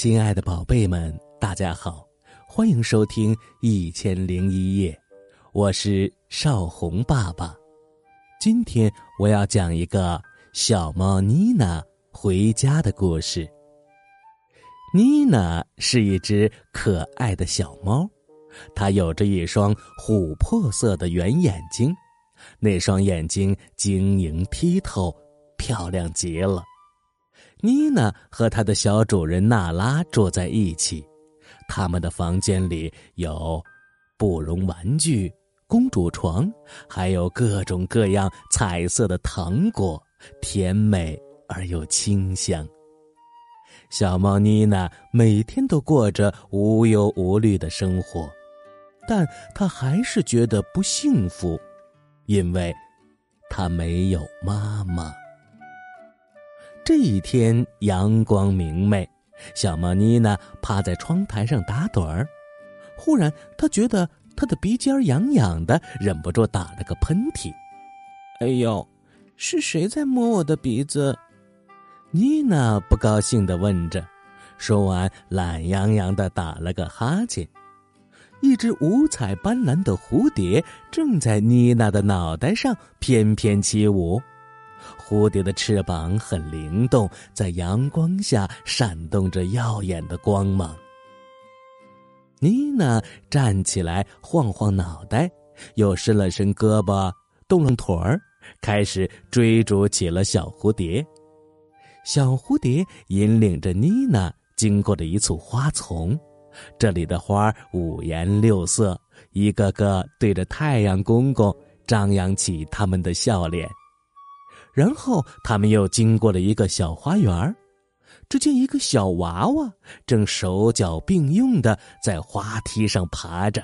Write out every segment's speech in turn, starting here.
亲爱的宝贝们，大家好，欢迎收听《一千零一夜》，我是少红爸爸。今天我要讲一个小猫妮娜回家的故事。妮娜是一只可爱的小猫，它有着一双琥珀色的圆眼睛，那双眼睛晶莹剔透，漂亮极了。妮娜和她的小主人娜拉住在一起，他们的房间里有布绒玩具、公主床，还有各种各样彩色的糖果，甜美而又清香。小猫妮娜每天都过着无忧无虑的生活，但她还是觉得不幸福，因为她没有妈妈。这一天阳光明媚，小猫妮娜趴在窗台上打盹儿。忽然，她觉得她的鼻尖痒痒的，忍不住打了个喷嚏。“哎呦，是谁在摸我的鼻子？”妮娜不高兴的问着。说完，懒洋洋的打了个哈欠。一只五彩斑斓的蝴蝶正在妮娜的脑袋上翩翩起舞。蝴蝶的翅膀很灵动，在阳光下闪动着耀眼的光芒。妮娜站起来，晃晃脑袋，又伸了伸胳膊，动动腿儿，开始追逐起了小蝴蝶。小蝴蝶引领着妮娜经过了一簇花丛，这里的花五颜六色，一个个对着太阳公公张扬起他们的笑脸。然后他们又经过了一个小花园只见一个小娃娃正手脚并用的在花梯上爬着。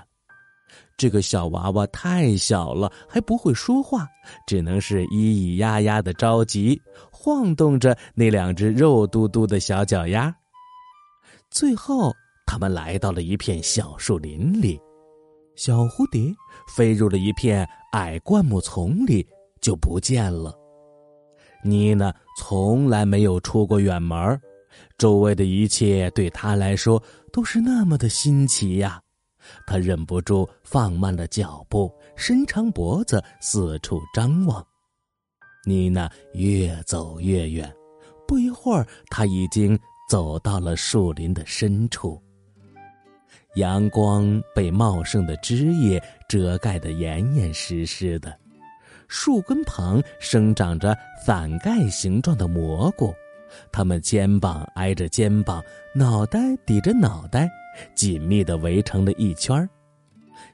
这个小娃娃太小了，还不会说话，只能是咿咿呀呀的着急，晃动着那两只肉嘟嘟的小脚丫。最后，他们来到了一片小树林里，小蝴蝶飞入了一片矮灌木丛里，就不见了。妮娜从来没有出过远门周围的一切对她来说都是那么的新奇呀。她忍不住放慢了脚步，伸长脖子四处张望。妮娜越走越远，不一会儿，她已经走到了树林的深处。阳光被茂盛的枝叶遮盖得严严实实的。树根旁生长着伞盖形状的蘑菇，它们肩膀挨着肩膀，脑袋抵着脑袋，紧密地围成了一圈儿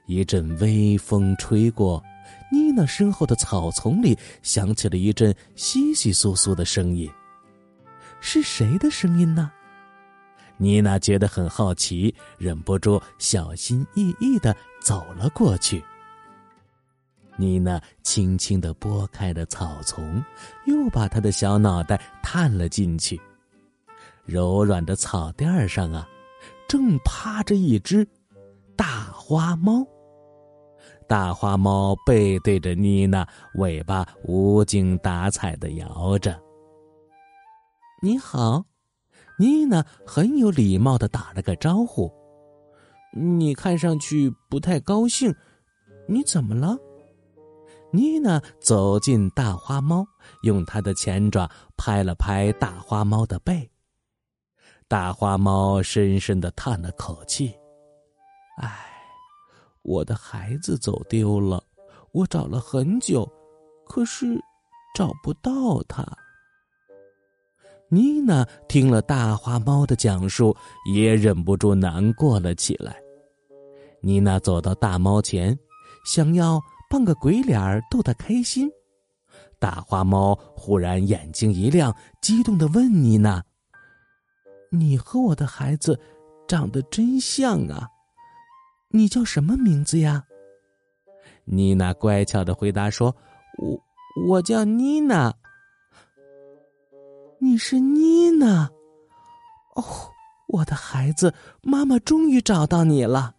一阵微风吹过，妮娜身后的草丛里响起了一阵窸窸窣窣的声音。是谁的声音呢？妮娜觉得很好奇，忍不住小心翼翼地走了过去。妮娜轻轻地拨开了草丛，又把她的小脑袋探了进去。柔软的草垫上啊，正趴着一只大花猫。大花猫背对着妮娜，尾巴无精打采的摇着。你好，妮娜很有礼貌的打了个招呼。你看上去不太高兴，你怎么了？妮娜走进大花猫，用它的前爪拍了拍大花猫的背。大花猫深深的叹了口气：“唉，我的孩子走丢了，我找了很久，可是找不到他。”妮娜听了大花猫的讲述，也忍不住难过了起来。妮娜走到大猫前，想要。扮个鬼脸儿逗他开心，大花猫忽然眼睛一亮，激动的问妮娜：“你和我的孩子长得真像啊！你叫什么名字呀？”妮娜乖巧的回答说：“我我叫妮娜。”你是妮娜？哦，我的孩子，妈妈终于找到你了。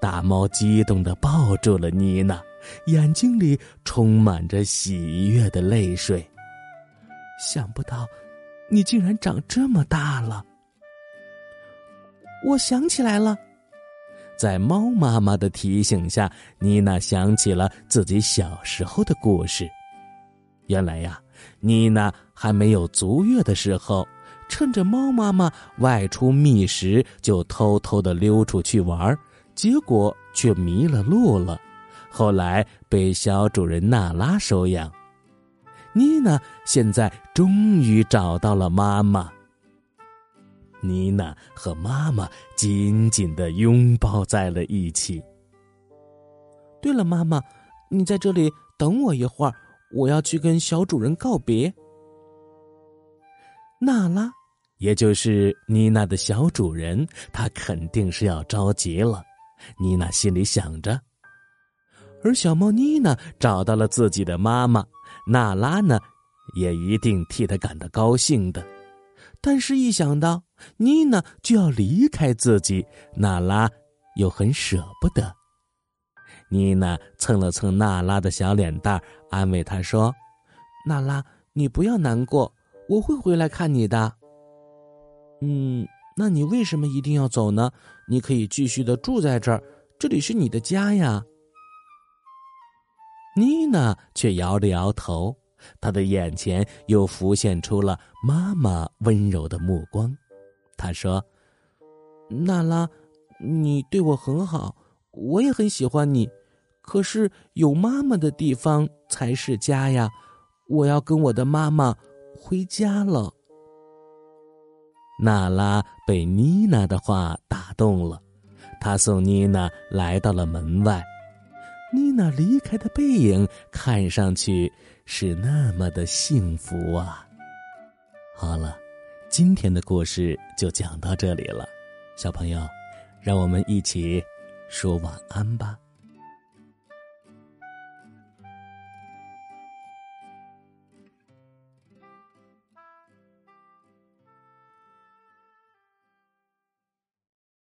大猫激动的抱住了妮娜，眼睛里充满着喜悦的泪水。想不到，你竟然长这么大了。我想起来了。在猫妈妈的提醒下，妮娜想起了自己小时候的故事。原来呀，妮娜还没有足月的时候，趁着猫妈妈外出觅食，就偷偷的溜出去玩儿，结果却迷了路了。后来被小主人娜拉收养。妮娜现在终于找到了妈妈。妮娜和妈妈紧紧的拥抱在了一起。对了，妈妈，你在这里等我一会儿，我要去跟小主人告别。娜拉，也就是妮娜的小主人，他肯定是要着急了。妮娜心里想着。而小猫妮娜找到了自己的妈妈，娜拉呢，也一定替她感到高兴的。但是，一想到妮娜就要离开自己，娜拉又很舍不得。妮娜蹭了蹭娜拉的小脸蛋，安慰她说：“娜拉，你不要难过，我会回来看你的。”嗯，那你为什么一定要走呢？你可以继续的住在这儿，这里是你的家呀。妮娜却摇了摇头。她的眼前又浮现出了妈妈温柔的目光，她说：“娜拉，你对我很好，我也很喜欢你。可是有妈妈的地方才是家呀！我要跟我的妈妈回家了。”娜拉被妮娜的话打动了，她送妮娜来到了门外。妮娜离开的背影看上去是那么的幸福啊！好了，今天的故事就讲到这里了，小朋友，让我们一起说晚安吧。